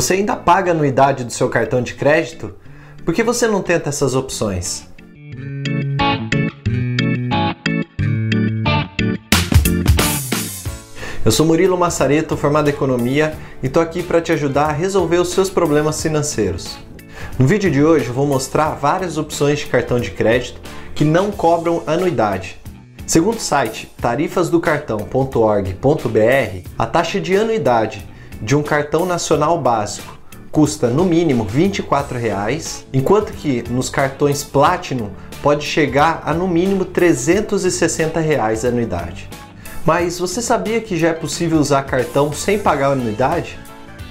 Você ainda paga a anuidade do seu cartão de crédito? Por que você não tenta essas opções? Eu sou Murilo Massareto, formado em Economia, e estou aqui para te ajudar a resolver os seus problemas financeiros. No vídeo de hoje eu vou mostrar várias opções de cartão de crédito que não cobram anuidade. Segundo o site tarifasdocartão.org.br, a taxa de anuidade de um cartão nacional básico custa no mínimo 24 reais, enquanto que nos cartões Platinum pode chegar a no mínimo 360 reais a anuidade. Mas você sabia que já é possível usar cartão sem pagar anuidade?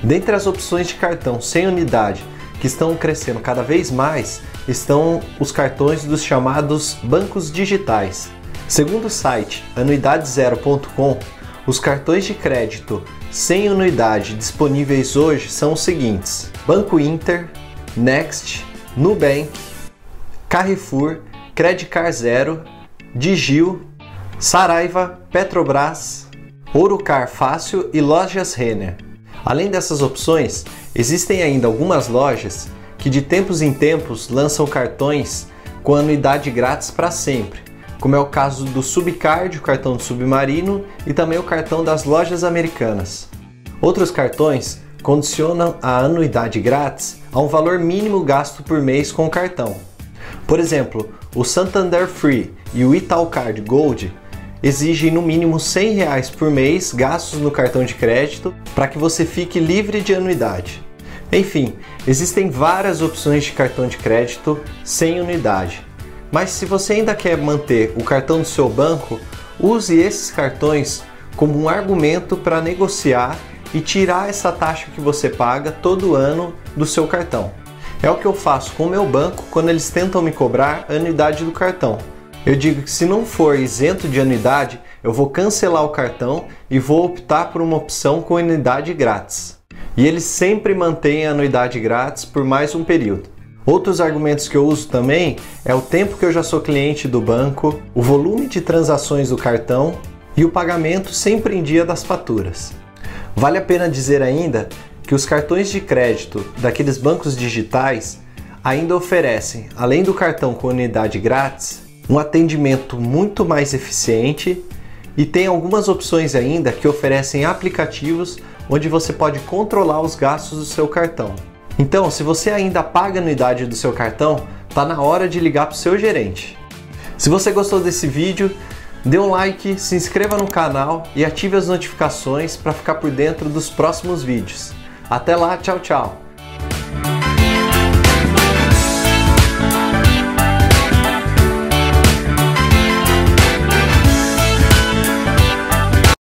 Dentre as opções de cartão sem unidade que estão crescendo cada vez mais estão os cartões dos chamados bancos digitais. Segundo o site anuidadezero.com, os cartões de crédito sem anuidade disponíveis hoje são os seguintes: Banco Inter, Next, Nubank, Carrefour, Credicard Zero, Digil, Saraiva, Petrobras, Ourocard Fácil e Lojas Renner. Além dessas opções, existem ainda algumas lojas que de tempos em tempos lançam cartões com anuidade grátis para sempre, como é o caso do Subcard, o cartão do Submarino e também o cartão das lojas americanas. Outros cartões condicionam a anuidade grátis a um valor mínimo gasto por mês com o cartão. Por exemplo, o Santander Free e o Italcard Gold exigem no mínimo 100 reais por mês gastos no cartão de crédito para que você fique livre de anuidade. Enfim, existem várias opções de cartão de crédito sem unidade. Mas se você ainda quer manter o cartão do seu banco, use esses cartões como um argumento para negociar e tirar essa taxa que você paga todo ano do seu cartão. É o que eu faço com o meu banco quando eles tentam me cobrar a anuidade do cartão. Eu digo que se não for isento de anuidade, eu vou cancelar o cartão e vou optar por uma opção com anuidade grátis. E eles sempre mantêm a anuidade grátis por mais um período. Outros argumentos que eu uso também é o tempo que eu já sou cliente do banco, o volume de transações do cartão e o pagamento sempre em dia das faturas. Vale a pena dizer ainda que os cartões de crédito daqueles bancos digitais ainda oferecem, além do cartão com unidade grátis, um atendimento muito mais eficiente e tem algumas opções ainda que oferecem aplicativos onde você pode controlar os gastos do seu cartão. Então, se você ainda paga a anuidade do seu cartão, tá na hora de ligar para o seu gerente. Se você gostou desse vídeo, dê um like, se inscreva no canal e ative as notificações para ficar por dentro dos próximos vídeos. Até lá, tchau, tchau!